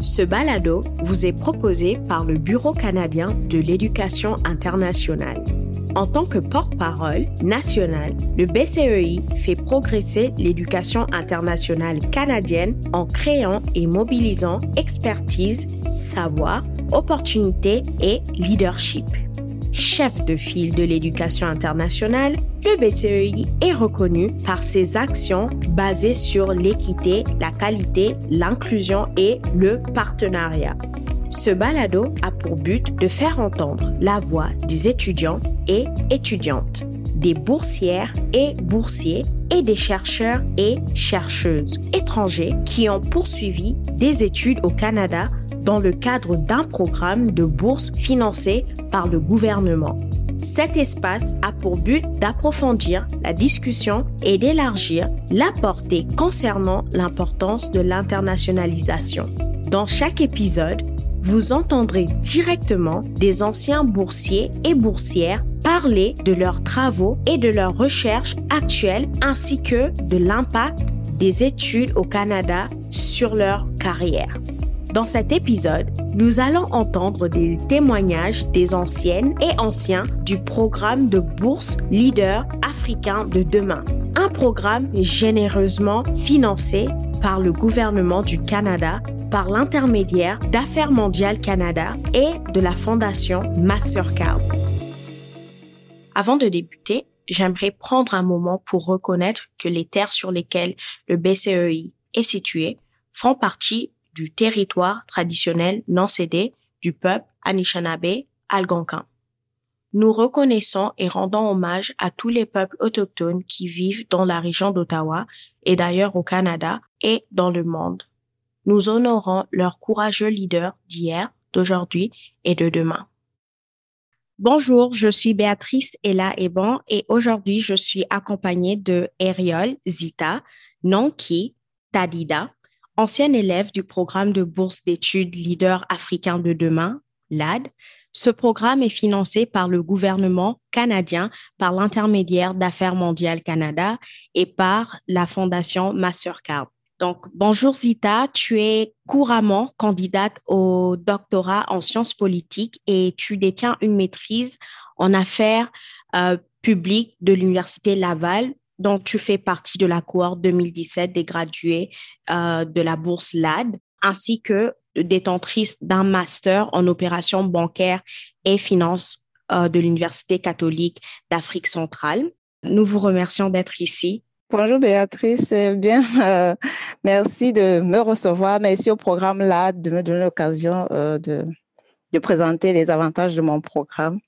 Ce balado vous est proposé par le Bureau canadien de l'éducation internationale. En tant que porte-parole national, le BCEI fait progresser l'éducation internationale canadienne en créant et mobilisant expertise, savoir, opportunités et leadership chef de file de l'éducation internationale, le BCEI est reconnu par ses actions basées sur l'équité, la qualité, l'inclusion et le partenariat. Ce balado a pour but de faire entendre la voix des étudiants et étudiantes, des boursières et boursiers et des chercheurs et chercheuses étrangers qui ont poursuivi des études au Canada dans le cadre d'un programme de bourse financé par le gouvernement. Cet espace a pour but d'approfondir la discussion et d'élargir la portée concernant l'importance de l'internationalisation. Dans chaque épisode, vous entendrez directement des anciens boursiers et boursières parler de leurs travaux et de leurs recherches actuelles ainsi que de l'impact des études au Canada sur leur carrière. Dans cet épisode, nous allons entendre des témoignages des anciennes et anciens du programme de bourse Leader africain de demain, un programme généreusement financé par le gouvernement du Canada par l'intermédiaire d'Affaires mondiales Canada et de la fondation Mastercard. Avant de débuter, j'aimerais prendre un moment pour reconnaître que les terres sur lesquelles le BCEI est situé font partie du territoire traditionnel non cédé du peuple Anishinaabe algonquin. Nous reconnaissons et rendons hommage à tous les peuples autochtones qui vivent dans la région d'Ottawa et d'ailleurs au Canada et dans le monde. Nous honorons leurs courageux leaders d'hier, d'aujourd'hui et de demain. Bonjour, je suis Béatrice Ella Eban et aujourd'hui je suis accompagnée de Eriol Zita, Nonki, Tadida, ancienne élève du programme de bourse d'études Leader africain de demain, LAD. Ce programme est financé par le gouvernement canadien par l'intermédiaire d'Affaires mondiales Canada et par la fondation Mastercard. Donc, bonjour Zita, tu es couramment candidate au doctorat en sciences politiques et tu détiens une maîtrise en affaires euh, publiques de l'Université Laval dont tu fais partie de la cohorte 2017 des gradués euh, de la bourse LAD, ainsi que détentrice d'un master en opérations bancaires et finances euh, de l'Université catholique d'Afrique centrale. Nous vous remercions d'être ici. Bonjour Béatrice, c'est bien. Euh, merci de me recevoir. Merci au programme LAD de me donner l'occasion de, de présenter les avantages de mon programme.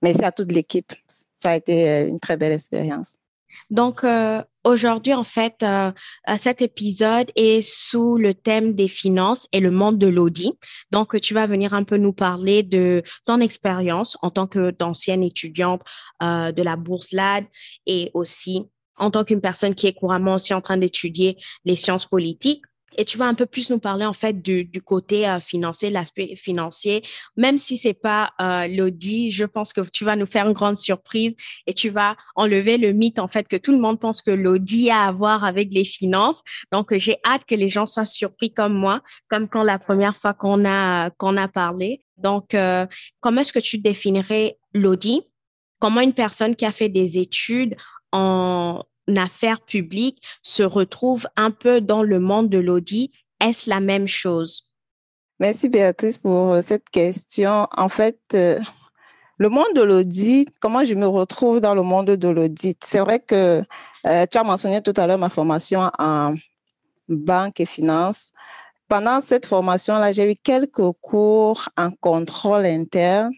Merci à toute l'équipe. Ça a été une très belle expérience. Donc, euh, aujourd'hui, en fait, euh, euh, cet épisode est sous le thème des finances et le monde de l'audit. Donc, tu vas venir un peu nous parler de ton expérience en tant que d'ancienne étudiante de la bourse LAD et aussi en tant qu'une personne qui est couramment aussi en train d'étudier les sciences politiques et tu vas un peu plus nous parler en fait du, du côté euh, financier, l'aspect financier. Même si c'est pas euh, l'audit, je pense que tu vas nous faire une grande surprise et tu vas enlever le mythe en fait que tout le monde pense que l'audit a à voir avec les finances. Donc j'ai hâte que les gens soient surpris comme moi, comme quand la première fois qu'on a qu'on a parlé. Donc euh, comment est-ce que tu définirais l'audit? Comment une personne qui a fait des études en affaires publiques se retrouve un peu dans le monde de l'audit. Est-ce la même chose? Merci Béatrice pour euh, cette question. En fait, euh, le monde de l'audit, comment je me retrouve dans le monde de l'audit? C'est vrai que euh, tu as mentionné tout à l'heure ma formation en banque et finance. Pendant cette formation-là, j'ai eu quelques cours en contrôle interne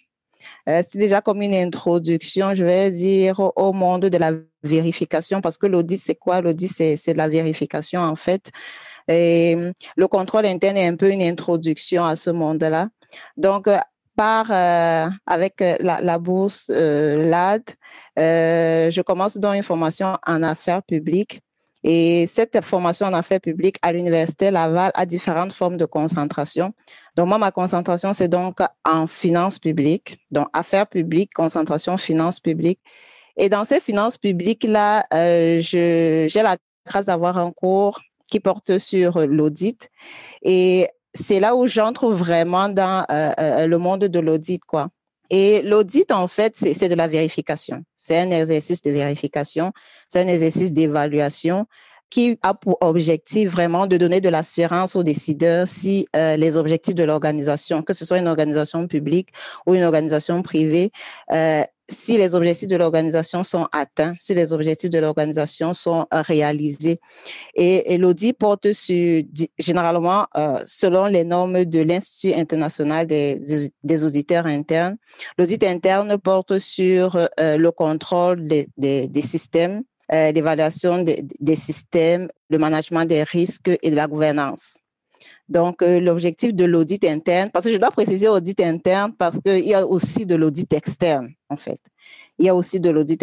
c'est déjà comme une introduction, je vais dire, au monde de la vérification, parce que l'audit, c'est quoi? L'audit, c'est la vérification, en fait. Et le contrôle interne est un peu une introduction à ce monde-là. Donc, euh, par euh, avec la, la bourse LAD, je commence dans une formation en affaires publiques et cette formation en affaires publiques à l'Université Laval a différentes formes de concentration. Donc, moi, ma concentration, c'est donc en finances publiques, donc affaires publiques, concentration finances publiques. Et dans ces finances publiques-là, euh, j'ai la grâce d'avoir un cours qui porte sur l'audit. Et c'est là où j'entre vraiment dans le monde de l'audit, quoi. Et l'audit, en fait, c'est de la vérification. C'est un exercice de vérification, c'est un exercice d'évaluation qui a pour objectif vraiment de donner de l'assurance aux décideurs si euh, les objectifs de l'organisation, que ce soit une organisation publique ou une organisation privée, euh, si les objectifs de l'organisation sont atteints, si les objectifs de l'organisation sont euh, réalisés. Et, l'audit porte sur, généralement, euh, selon les normes de l'Institut international des, des auditeurs internes, l'audit interne porte sur euh, le contrôle des, systèmes, l'évaluation des systèmes, le management des risques et de la gouvernance. Donc, euh, l'objectif de l'audit interne, parce que je dois préciser audit interne parce qu'il y a aussi de l'audit externe, en fait. Il y a aussi de l'audit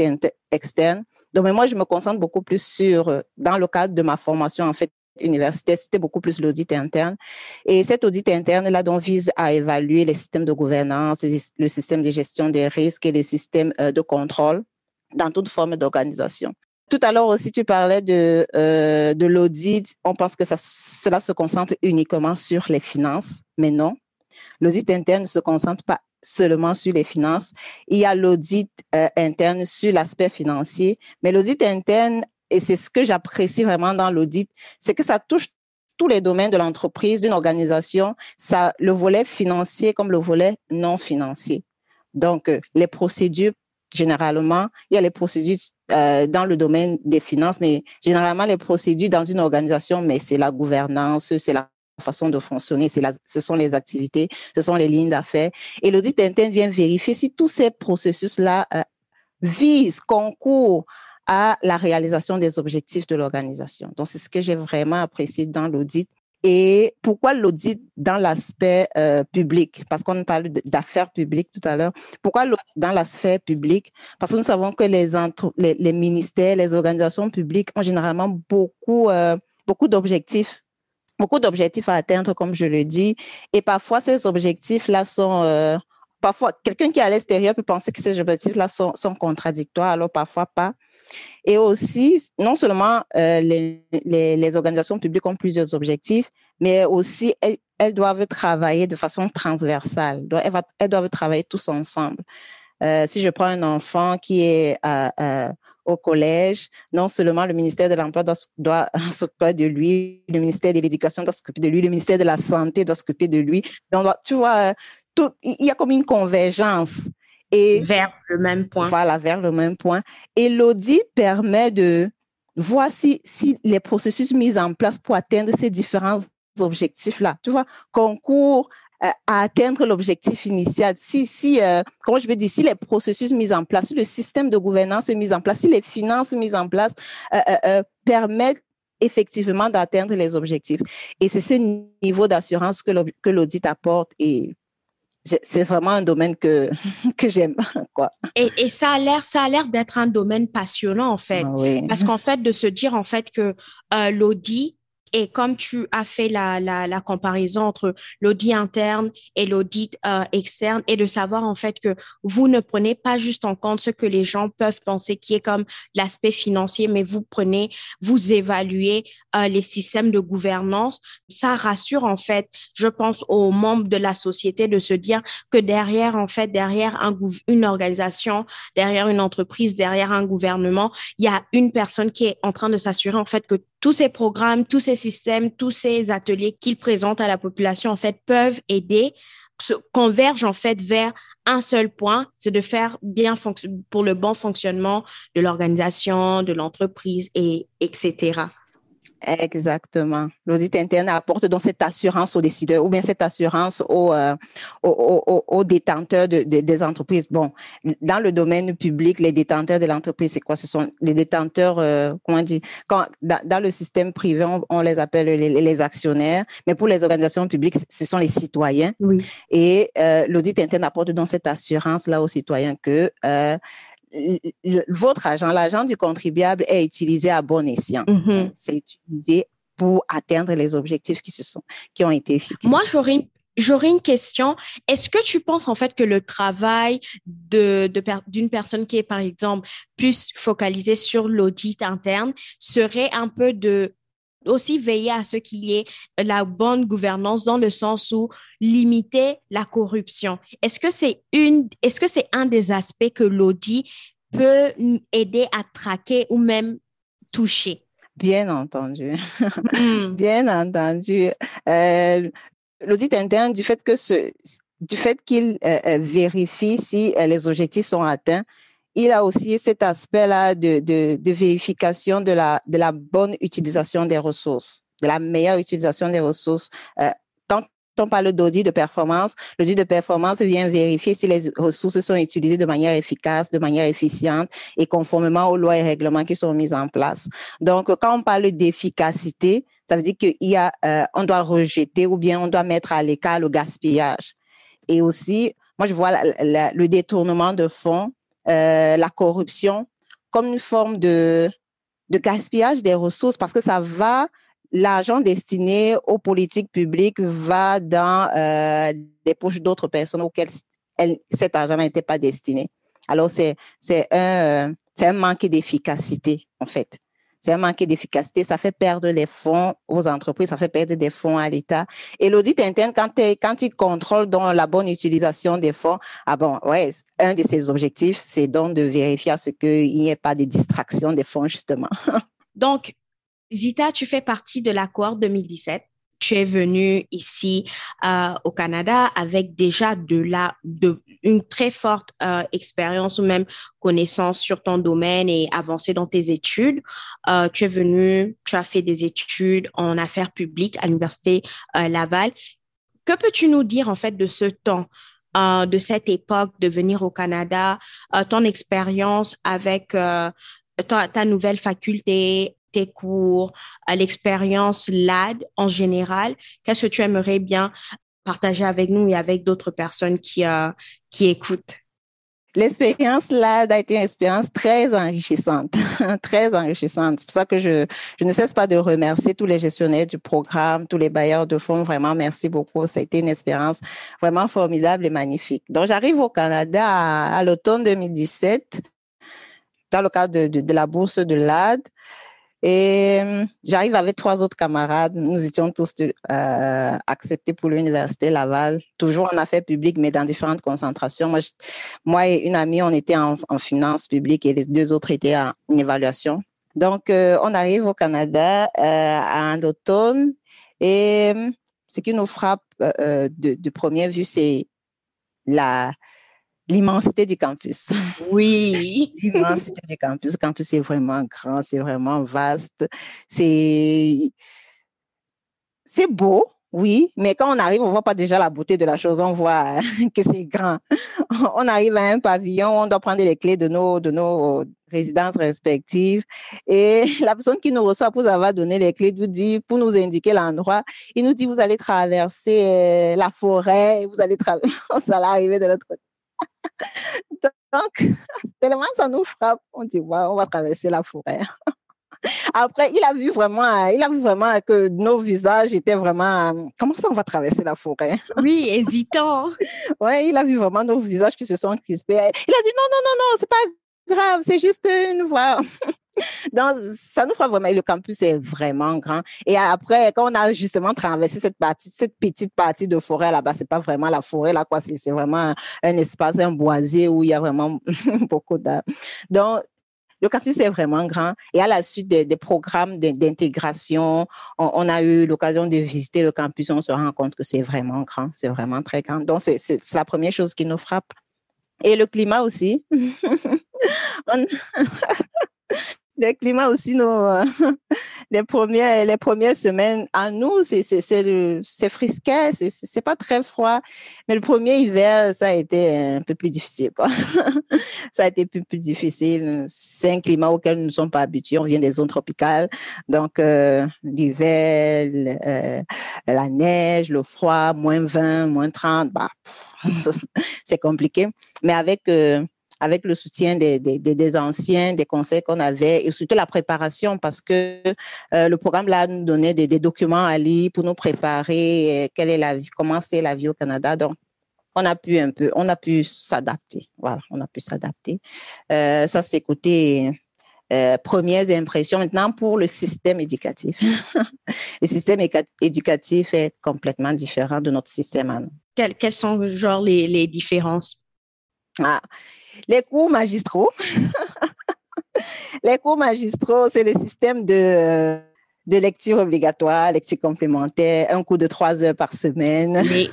externe. Donc, mais moi, je me concentre beaucoup plus sur, euh, dans le cadre de ma formation, en fait, universitaire, c'était beaucoup plus l'audit interne. Et cet audit interne-là, donc, vise à évaluer les systèmes de gouvernance, le système de gestion des risques et les systèmes euh, de contrôle dans toute forme d'organisation. Tout à l'heure aussi, tu parlais de, euh, de l'audit. On pense que ça, cela se concentre uniquement sur les finances, mais non. L'audit interne ne se concentre pas seulement sur les finances. Il y a l'audit euh, interne sur l'aspect financier, mais l'audit interne, et c'est ce que j'apprécie vraiment dans l'audit, c'est que ça touche tous les domaines de l'entreprise, d'une organisation, ça, le volet financier comme le volet non financier. Donc, euh, les procédures généralement, il y a les procédures euh, dans le domaine des finances, mais généralement les procédures dans une organisation, mais c'est la gouvernance, c'est la façon de fonctionner, ce sont les activités, ce sont les lignes d'affaires. Et l'audit interne vient vérifier si tous ces processus-là euh, visent, concourent à la réalisation des objectifs de l'organisation. Donc, c'est ce que j'ai vraiment apprécié dans l'audit. Et pourquoi l'audit dans l'aspect euh, public? Parce qu'on parle d'affaires publiques tout à l'heure. Pourquoi l'audit dans l'aspect public? Parce que nous savons que les, les, les, ministères, les organisations publiques ont généralement beaucoup, euh, beaucoup d'objectifs beaucoup d'objectifs à atteindre, comme je le dis. Et parfois, ces objectifs-là sont... Euh, parfois, quelqu'un qui est à l'extérieur peut penser que ces objectifs-là sont, contradictoires, alors parfois pas. Et aussi, non seulement euh, les, organisations publiques ont plusieurs objectifs, mais aussi elles, doivent travailler de façon transversale. Elles, doivent travailler tous ensemble. Euh, si je prends un enfant qui est euh, au collège, non seulement le ministère de l'Emploi doit, doit s'occuper de lui, le ministère de l'Éducation doit s'occuper de lui, le ministère de la Santé doit s'occuper de lui. Donc, tu vois, il y a comme une convergence. Et vers le même point. Voilà, vers le même point. Et l'audit permet de voir si, si les processus mis en place pour atteindre ces différents objectifs-là, tu vois, concours euh, à atteindre l'objectif initial. Si, si, euh, comment je vais dire, si les processus mis en place, si le système de gouvernance est mis en place, si les finances mises en place euh permettent effectivement d'atteindre les objectifs. Et c'est ce niveau d'assurance que l'audit apporte et c'est vraiment un domaine que, que j'aime, quoi. Et, et, ça a l'air, ça a l'air d'être un domaine passionnant, en fait. Oui. Parce qu'en fait, de se dire, en fait, que euh, l'audit, et comme tu as fait la, la, comparaison entre l'audit interne et l'audit euh, externe, et de savoir en fait que vous ne prenez pas juste en compte ce que les gens peuvent penser qui est comme l'aspect financier, mais vous prenez, vous évaluez euh, les systèmes de gouvernance, ça rassure en fait, je pense, aux membres de la société de se dire que derrière, en fait, derrière un, une organisation, derrière une entreprise, derrière un gouvernement, il y a une personne qui est en train de s'assurer en fait que tous ces programmes, tous ces tous ces ateliers qu'ils présentent à la population, en fait, peuvent aider, se convergent en fait vers un seul point, c'est de faire bien pour le bon fonctionnement de l'organisation, de l'entreprise et etc. Exactement. L'audit interne apporte donc cette assurance aux décideurs ou bien cette assurance aux, euh, aux, aux, aux, détenteurs de, de, des entreprises. Bon, dans le domaine public, les détenteurs de l'entreprise, c'est quoi? Ce sont les détenteurs, euh, comment dire Quand dans, dans, le système privé, on, on les appelle les, les, actionnaires, mais pour les organisations publiques, ce sont les citoyens. Oui. Et euh, l'audit interne apporte donc cette assurance là aux citoyens que votre argent, l'argent du contribuable est utilisé à bon escient. Mm -hmm. C'est utilisé pour atteindre les objectifs qui se sont, qui ont été fixés. Moi, j'aurais une J'aurais une question. Est-ce que tu penses en fait que le travail de, de d'une personne qui est par exemple plus focalisée sur l'audit interne serait un peu de aussi veiller à ce qu'il y ait la bonne gouvernance dans le sens où limiter la corruption. Est-ce que c'est une, est-ce que c'est un des aspects que l'audit peut aider à traquer ou même toucher? Bien entendu. Hmm. Bien entendu. Euh, l'audit interne, du fait que ce, du fait qu'il euh, euh, vérifie si les objectifs sont atteints, il a aussi cet aspect-là de, de, de, vérification de la, de la bonne utilisation des ressources, de la meilleure utilisation des ressources. Euh, quand on parle d'audit de performance, l'audit de performance vient vérifier si les ressources sont utilisées de manière efficace, de manière efficiente et conformément aux lois et règlements qui sont mis en place. Donc, quand on parle d'efficacité, ça veut dire qu'il y a, euh, on doit rejeter ou bien on doit mettre à l'écart le gaspillage. Et aussi, moi, je vois le détournement de fonds euh, la corruption comme une forme de, gaspillage des ressources parce que ça va, l'argent destiné aux politiques publiques va dans euh, des poches d'autres personnes auxquelles cet argent n'était pas destiné. Alors, c'est, un, euh, un manque d'efficacité, en fait c'est un manque d'efficacité, ça fait perdre les fonds aux entreprises, ça fait perdre des fonds à l'État. Et l'audit interne, quand, quand il contrôle dans la bonne utilisation des fonds, ah bon, ouais, un de ses objectifs, c'est donc de vérifier à ce qu'il n'y ait pas de distraction des fonds, justement. Donc, Zita, tu fais partie de l'accord 2017 tu es venu ici euh, au Canada avec déjà de la de une très forte euh, expérience ou même connaissance sur ton domaine et avancé dans tes études. Euh, tu es venu, tu as fait des études en affaires publiques à l'université Laval. Que peux-tu nous dire en fait de ce temps? de cette époque de venir au Canada, ton expérience avec ta, ta, nouvelle faculté, tes cours, à l'expérience LAD en général, qu'est-ce que tu aimerais bien partager avec nous et avec d'autres personnes qui, euh, qui écoutent? L'expérience LAD a été une expérience très enrichissante, très enrichissante. C'est pour ça que je, je ne cesse pas de remercier tous les gestionnaires du programme, tous les bailleurs de fonds. Vraiment, merci beaucoup. Ça a été une expérience vraiment formidable et magnifique. Donc, j'arrive au Canada à, l'automne 2017 dans le cadre de la bourse de LAD. Et euh, j'arrive avec trois autres camarades. Nous étions tous euh, acceptés pour l'université Laval, toujours en affaires publiques, mais dans différentes concentrations. Moi, moi et une amie, on était en, en finances publiques et les deux autres étaient en évaluation. Donc, euh, on arrive au Canada euh, à l'automne et ce qui nous frappe de première vue, c'est la l'immensité du campus. Oui. l'immensité du campus. Le campus est vraiment grand, c'est vraiment vaste. C'est, c'est beau, oui, mais quand on arrive, on voit pas déjà la beauté de la chose, on voit que c'est grand. On arrive à un pavillon, on doit prendre les clés de nos, de nos résidences respectives et la personne qui nous reçoit pour avoir donné les clés nous dit, pour nous indiquer l'endroit, il nous dit, vous allez traverser euh, la forêt, vous allez traverser, ça allait arriver de l'autre côté. Donc, tellement ça nous frappe, on dit, on va traverser la forêt. Après, il a vu vraiment, il a vu vraiment que nos visages étaient vraiment, comment ça on va traverser la forêt? Oui, hésitant. ouais, il a vu vraiment nos visages qui se sont crispés. Il a dit non, non, non, non, c'est pas grave, c'est juste une voie. Donc, ça nous fera vraiment, le campus est vraiment grand. Et après, quand on a justement traversé cette partie, cette petite partie de forêt là-bas, c'est pas vraiment la forêt là, quoi. C'est vraiment un espace, un boisier où il y a vraiment beaucoup d'arbres. Donc, le campus est vraiment grand et à la suite des, programmes d'intégration, on, a eu l'occasion de visiter le campus. On se rend compte que c'est vraiment grand, c'est vraiment très grand. Donc, c'est la première chose qui nous frappe. Et le climat aussi. le climat aussi, nos, euh, les premières, les premières semaines, à nous, c'est, frisquet, c'est, pas très froid. Mais le premier hiver, ça a été un peu plus difficile, quoi. ça a été plus, plus difficile. C'est un climat auquel nous ne sommes pas habitués. On vient des zones tropicales. Donc, euh, l'hiver, euh, la neige, le froid, moins 20, moins 30, bah, c'est compliqué. Mais avec, euh, avec le soutien des, des, des anciens, des conseils qu'on avait et surtout la préparation parce que euh, le programme là nous donnait des, des, documents à lire pour nous préparer euh, quelle est la vie, comment c'est la vie au Canada. Donc, on a pu un peu, on a pu s'adapter. Voilà, on a pu s'adapter. Euh, ça, c'est côté euh, premières impressions. Maintenant, pour le système éducatif, le système éducatif est complètement différent de notre système. Quelles, quelles sont genre les, les différences? Ah, Les cours magistraux. les cours magistraux, c'est le système de de lecture obligatoire, lecture complémentaire, un cours de trois heures par semaine. Oui.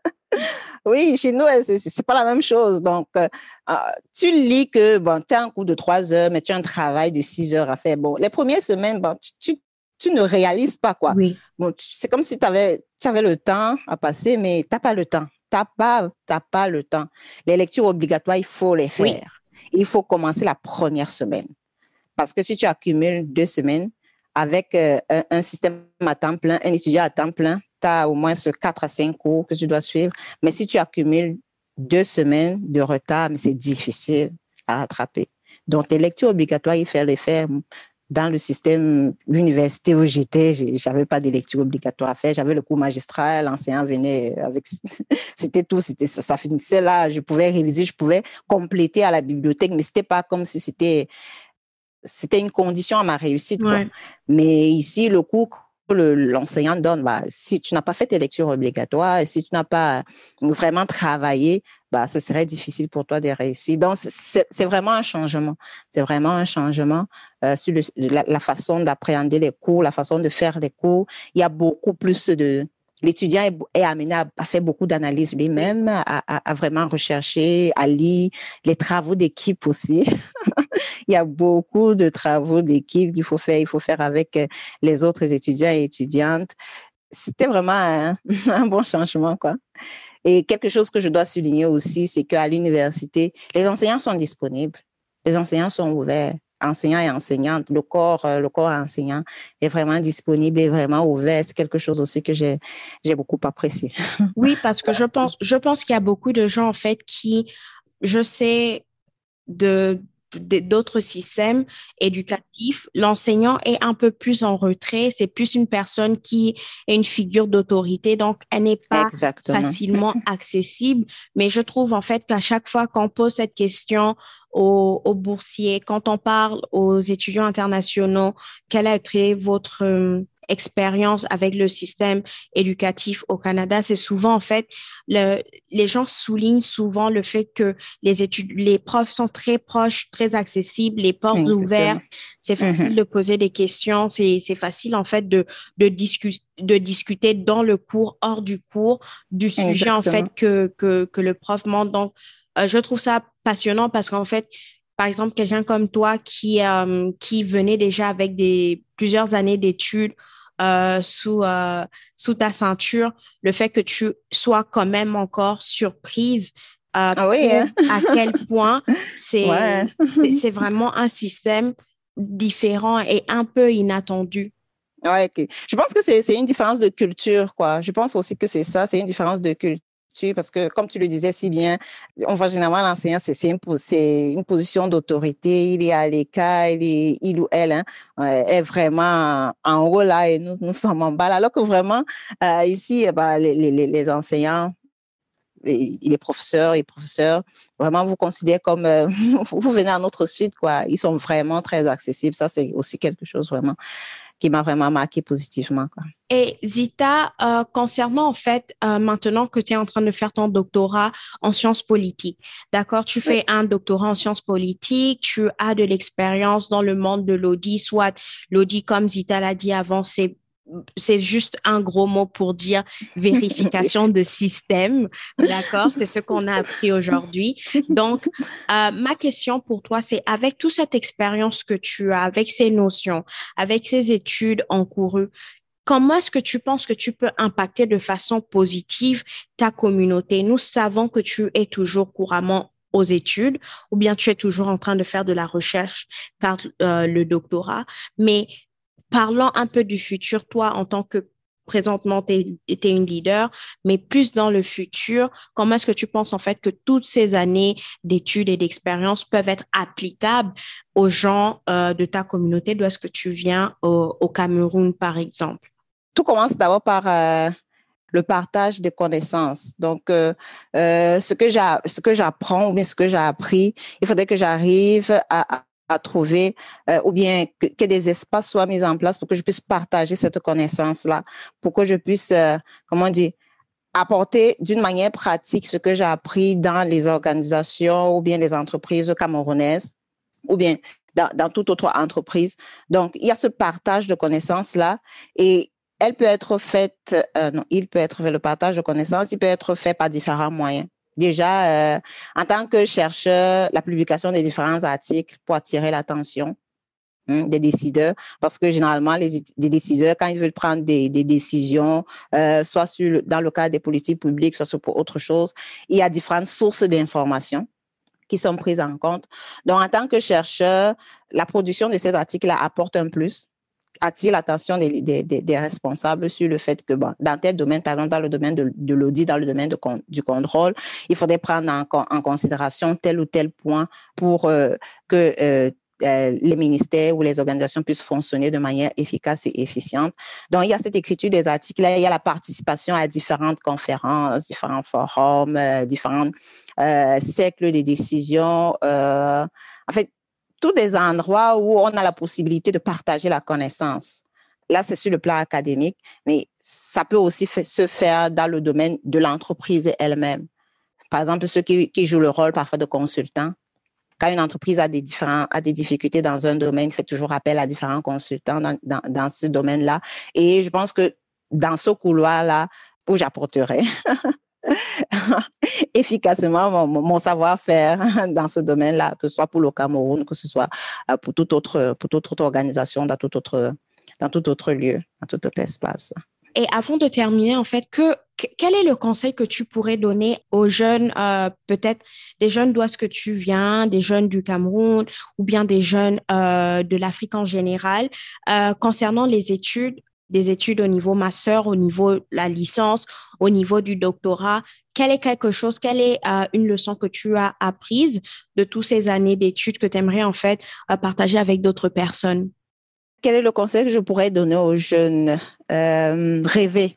oui, chez nous, c'est pas la même chose. Donc, euh, ah, tu lis que, bon, tu as un cours de trois heures, mais tu as un travail de six heures à faire. Bon, les premières semaines, bon, tu, tu, ne réalises pas, quoi. Oui. Bon, c'est comme si avais, tu avais le temps à passer, mais tu n'as pas le temps. Tu n'as pas, pas le temps. Les lectures obligatoires, il faut les faire. Il faut commencer la première semaine. Parce que si tu accumules deux semaines, avec euh, un, système à temps plein, un étudiant à temps plein, tu as au moins ce 4 à 5 cours que tu dois suivre. Mais si tu accumules deux semaines de retard, c'est difficile à rattraper. Donc, tes lectures obligatoires, il faut les faire dans le système université où j'étais, j'avais pas de lecture obligatoire à faire. J'avais le cours magistral, l'enseignant venait avec, c'était tout, c'était ça, ça, finissait là. Je pouvais réviser, je pouvais compléter à la bibliothèque, mais c'était pas comme si c'était c'était une condition à ma réussite. Mais ici, le cours que l'enseignant donne, bah, si tu n'as pas fait tes lectures obligatoires, si tu n'as pas vraiment travaillé, bah, ce serait difficile pour toi de réussir. Donc, c'est vraiment un changement. C'est vraiment un changement euh, sur la, façon d'appréhender les cours, la façon de faire les cours. Il y a beaucoup plus de, l'étudiant est, amené à, faire beaucoup d'analyses lui-même, à, vraiment rechercher, à lire les travaux d'équipe aussi. il y a beaucoup de travaux d'équipe qu'il faut faire, il faut faire avec euh, les autres étudiants et étudiantes. C'était vraiment un, un bon changement, quoi. Et quelque chose que je dois souligner aussi, c'est qu'à l'université, les enseignants sont disponibles, les enseignants sont ouverts enseignants et enseignantes, le corps, euh, le corps enseignant est vraiment disponible et vraiment ouvert. C'est quelque chose aussi que j'ai, j'ai beaucoup apprécié. Oui, parce que je pense, je pense qu'il y a beaucoup de gens, en fait, qui, je sais, de, d'autres systèmes éducatifs, l'enseignant est un peu plus en retrait. C'est plus une personne qui est une figure d'autorité, donc elle n'est pas facilement accessible. Mais je trouve en fait qu'à chaque fois qu'on pose cette question aux, boursiers, quand on parle aux étudiants internationaux, quelle a été votre euh, expérience avec le système éducatif au Canada, c'est souvent en fait le, les gens soulignent souvent le fait que les études, les profs sont très proches, très accessibles, les portes ouvertes, c'est facile mm-hmm. de poser des questions, c'est facile en fait de de, de discuter dans le cours, hors du cours, du sujet en fait que que, que le prof montre. Donc euh, je trouve ça passionnant parce qu'en fait, par exemple, quelqu'un comme toi qui, euh, qui venait déjà avec des, plusieurs années d'études euh, sous, sous ta ceinture, le fait que tu sois quand même encore surprise ah hein? à quel point c'est c'est vraiment un système différent et un peu inattendu. Ouais, je pense que c'est une différence de culture, quoi. Je pense aussi que c'est ça, c'est une différence de culture parce que, comme tu le disais si bien, on voit généralement l'enseignant, c'est une, position d'autorité, il est à l'écart, il, il ou elle hein, est vraiment en haut là et nous, nous sommes en bas. Alors que vraiment, euh, ici, eh ben, les, les, les, enseignants, les, les professeurs et professeurs, vraiment vous considèrent comme euh, vous venez à notre suite, quoi. Ils sont vraiment très accessibles. Ça, c'est aussi quelque chose vraiment qui m'a vraiment marqué positivement. Quoi. Et Zita, euh, concernant en fait, euh, maintenant que tu es en train de faire ton doctorat en sciences politiques, d'accord, tu fais un doctorat en sciences politiques, tu as de l'expérience dans le monde de l'audit, soit l'audit, comme Zita l'a dit avant, c'est c'est juste un gros mot pour dire vérification de système. D'accord? C'est ce qu'on a appris aujourd'hui. Donc, euh, ma question pour toi, c'est avec toute cette expérience que tu as, avec ces notions, avec ces études encourues, comment est-ce que tu penses que tu peux impacter de façon positive ta communauté? Nous savons que tu es toujours couramment aux études ou bien tu es toujours en train de faire de la recherche par euh, le doctorat, mais parlant un peu du futur, toi, en tant que présentement, tu es, une leader, mais plus dans le futur, comment est-ce que tu penses en fait que toutes ces années d'études et d'expérience peuvent être applicables aux gens euh, de ta communauté, d'où est-ce que tu viens au, Cameroun, par exemple? Tout commence d'abord par euh, le partage des connaissances. Donc, euh, ce que j'apprends ou bien ce que j'ai appris, il faudrait que j'arrive à trouver euh, ou bien que, des espaces soient mis en place pour que je puisse partager cette connaissance-là, pour que je puisse, euh, comment dire, apporter d'une manière pratique ce que j'ai appris dans les organisations ou bien les entreprises camerounaises ou bien dans, dans toute autre entreprise. Donc, il y a ce partage de connaissances-là et elle peut être faite, euh, non, il peut être fait, le partage de connaissances, il peut être fait par différents moyens. Déjà, euh, en tant que chercheur, la publication des différents articles pour attirer l'attention hein, des décideurs, parce que généralement, les, décideurs, quand ils veulent prendre des, décisions, euh, soit sur, dans le cadre des politiques publiques, soit pour autre chose, il y a différentes sources d'informations qui sont prises en compte. Donc, en tant que chercheur, la production de ces articles apporte un plus attire l'attention des, des, responsables sur le fait que bon, dans tel domaine, par exemple dans le domaine de, l'audit, dans le domaine de, du contrôle, il faudrait prendre en, en, considération tel ou tel point pour euh, que euh, euh, les ministères ou les organisations puissent fonctionner de manière efficace et efficiente. Donc, il y a cette écriture des articles, il y a la participation à différentes conférences, différents forums, différents euh, cercles de décision. en fait, tous des endroits où on a la possibilité de partager la connaissance. Là, c'est sur le plan académique, mais ça peut aussi se faire dans le domaine de l'entreprise elle-même. Par exemple, ceux qui, jouent le rôle parfois de consultant. Quand une entreprise a des, différents, a des difficultés dans un domaine, il fait toujours appel à différents consultants dans, dans, dans ce domaine-là. Et je pense que dans ce couloir-là, où j'apporterai efficacement mon, savoir-faire dans ce domaine-là, que ce soit pour le Cameroun, que ce soit euh, pour toute autre, pour toute autre organisation, dans tout autre, dans tout autre lieu, dans tout autre espace. Et avant de terminer, en fait, que, quel est le conseil que tu pourrais donner aux jeunes, euh, peut-être des jeunes d'où est-ce que tu viens, des jeunes du Cameroun ou bien des jeunes euh, de l'Afrique en général, concernant les études des études au niveau master, au niveau de la licence, au niveau du doctorat. Quel est quelque chose, quelle est euh, une leçon que tu as apprise de toutes ces années d'études que tu aimerais en fait euh, partager avec d'autres personnes? Quel est le conseil que je pourrais donner aux jeunes? Euh, rêver.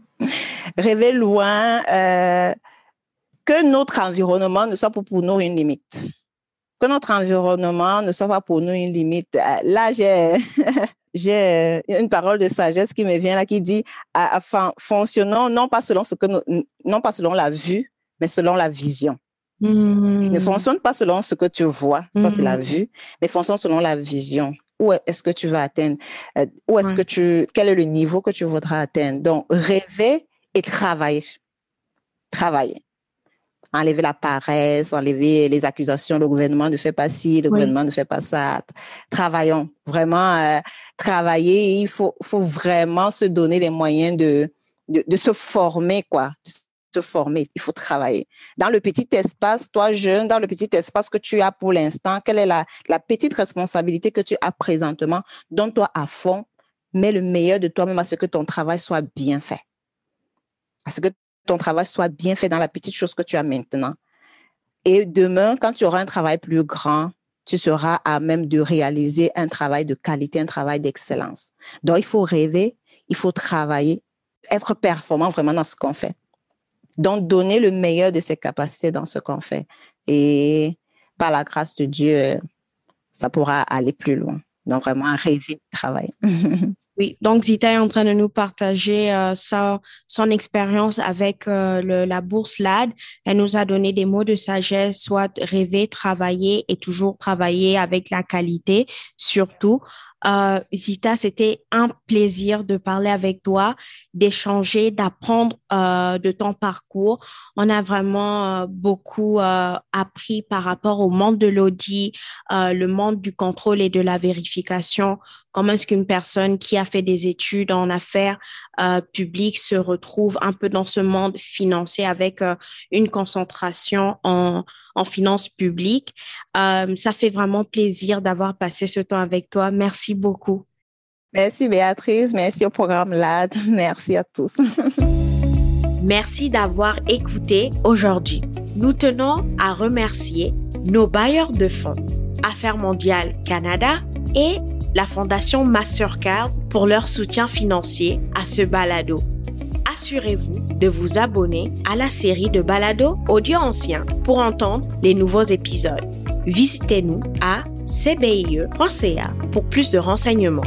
rêver loin. que notre environnement ne soit pas pour nous une limite que notre environnement ne soit pas pour nous une limite. Là, j'ai j'ai euh, une parole de sagesse qui me vient là qui dit enfin fonctionnons non pas selon ce que nous, non pas selon la vue mais selon la vision. Mmh. ne fonctionne pas selon ce que tu vois ça c'est la mmh. vue mais fonctionne selon la vision. Où est-ce que tu vas atteindre euh, où est-ce que tu quel est le niveau que tu voudras atteindre? Donc rêver et travailler. Travailler enlever la paresse, enlever les accusations, le gouvernement ne fait pas ci, le gouvernement ne fait pas ça. Travaillons, vraiment euh, travailler. Il faut, faut vraiment se donner les moyens de, de, de, se former, quoi. De se former, il faut travailler. Dans le petit espace, toi jeune, dans le petit espace que tu as pour l'instant, quelle est la, la petite responsabilité que tu as présentement? Donne-toi à fond, mets le meilleur de toi-même à ce que ton travail soit bien fait. À ce que ton travail soit bien fait dans la petite chose que tu as maintenant. Et demain, quand tu auras un travail plus grand, tu seras à même de réaliser un travail de qualité, un travail d'excellence. Donc, il faut rêver, il faut travailler, être performant vraiment dans ce qu'on fait. Donc, donner le meilleur de ses capacités dans ce qu'on fait. Et par la grâce de Dieu, ça pourra aller plus loin. Donc, vraiment, rêver, travailler. Oui, donc Zita est en train de nous partager euh, son expérience avec euh, la bourse LAD. Elle nous a donné des mots de sagesse, soit rêver, travailler et toujours travailler avec la qualité, surtout. Euh, Zita, c'était un plaisir de parler avec toi, d'échanger, d'apprendre euh, de ton parcours. On a vraiment euh, beaucoup euh, appris par rapport au monde de l'audit, le monde du contrôle et de la vérification. Comment est-ce qu'une personne qui a fait des études en affaires publiques se retrouve un peu dans ce monde financier avec une concentration en en finances publiques. Euh, ça fait vraiment plaisir d'avoir passé ce temps avec toi. Merci beaucoup. Merci Béatrice, merci au programme LAD, merci à tous. merci d'avoir écouté aujourd'hui. Nous tenons à remercier nos bailleurs de fonds, Affaires mondiales Canada et la Fondation Mastercard pour leur soutien financier à ce balado assurez-vous de vous abonner à la série de balados audio anciens pour entendre les nouveaux épisodes. Visitez-nous à cbie.ca pour plus de renseignements.